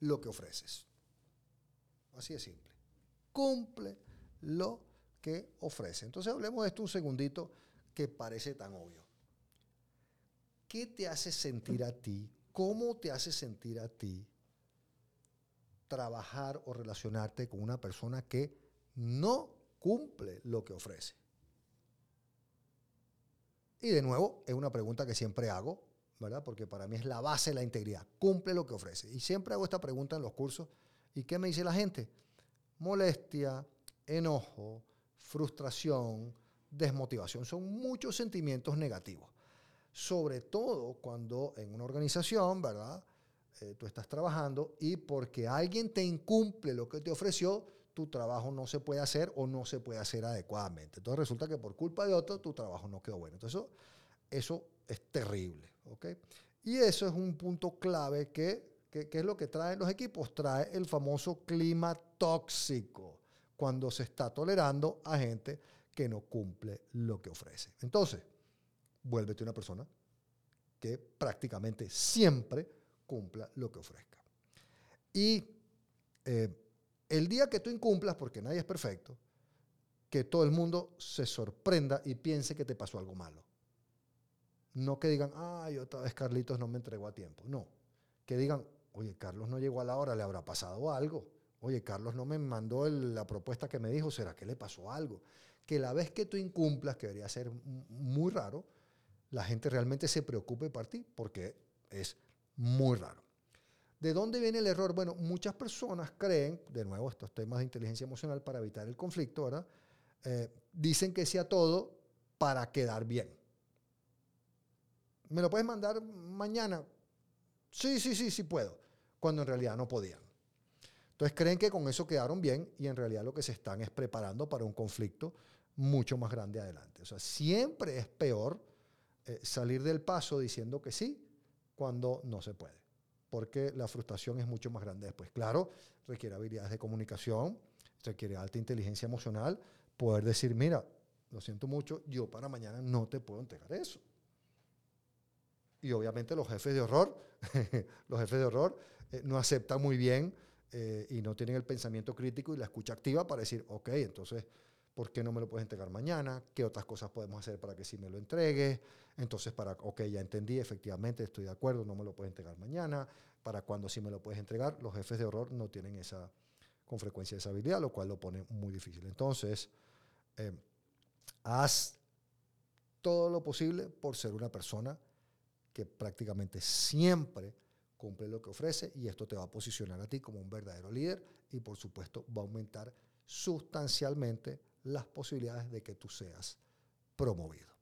lo que ofreces. Así de simple. Cumple lo que ofrece. Entonces hablemos de esto un segundito que parece tan obvio. ¿Qué te hace sentir a ti? ¿Cómo te hace sentir a ti trabajar o relacionarte con una persona que no cumple lo que ofrece? Y de nuevo, es una pregunta que siempre hago ¿verdad? Porque para mí es la base de la integridad. Cumple lo que ofrece. Y siempre hago esta pregunta en los cursos. ¿Y qué me dice la gente? Molestia, enojo, frustración, desmotivación. Son muchos sentimientos negativos. Sobre todo cuando en una organización, ¿verdad? Eh, tú estás trabajando y porque alguien te incumple lo que te ofreció, tu trabajo no se puede hacer o no se puede hacer adecuadamente. Entonces resulta que por culpa de otro, tu trabajo no quedó bueno. Entonces eso, eso es terrible. Y eso es un punto clave que, que, es lo que traen los equipos. Trae el famoso clima tóxico cuando se está tolerando a gente que no cumple lo que ofrece. Entonces, vuélvete una persona que prácticamente siempre cumpla lo que ofrezca. Y eh, el día que tú incumplas, porque nadie es perfecto, que todo el mundo se sorprenda y piense que te pasó algo malo. No que digan, ay, otra vez Carlitos no me entregó a tiempo. No. Que digan, oye, Carlos no llegó a la hora, le habrá pasado algo. Oye, Carlos no me mandó la propuesta que me dijo, ¿será que le pasó algo? Que la vez que tú incumplas, que debería ser muy raro, la gente realmente se preocupe por ti, porque es muy raro. ¿De dónde viene el error? Bueno, muchas personas creen, de nuevo, estos temas de inteligencia emocional para evitar el conflicto, ¿verdad? Eh, dicen que sea todo para quedar bien. ¿Me lo puedes mandar mañana? Sí, sí, sí, sí puedo. Cuando en realidad no podían. Entonces creen que con eso quedaron bien y en realidad lo que se están es preparando para un conflicto mucho más grande adelante. O sea, siempre es peor eh, salir del paso diciendo que sí cuando no se puede, porque la frustración es mucho más grande después. Claro, requiere habilidades de comunicación, requiere alta inteligencia emocional, poder decir, mira, lo siento mucho, yo para mañana no te puedo entregar eso. Y obviamente los jefes de horror, los jefes de horror eh, no aceptan muy bien eh, y no tienen el pensamiento crítico y la escucha activa para decir, ok, entonces, ¿por qué no me lo puedes entregar mañana? ¿Qué otras cosas podemos hacer para que sí me lo entregues? Entonces, para, ok, ya entendí, efectivamente, estoy de acuerdo, no me lo puedes entregar mañana. ¿Para cuando sí me lo puedes entregar? Los jefes de horror no tienen esa, con frecuencia esa habilidad, lo cual lo pone muy difícil. Entonces, eh, haz todo lo posible por ser una persona que prácticamente siempre cumple lo que ofrece y esto te va a posicionar a ti como un verdadero líder y por supuesto va a aumentar sustancialmente las posibilidades de que tú seas promovido.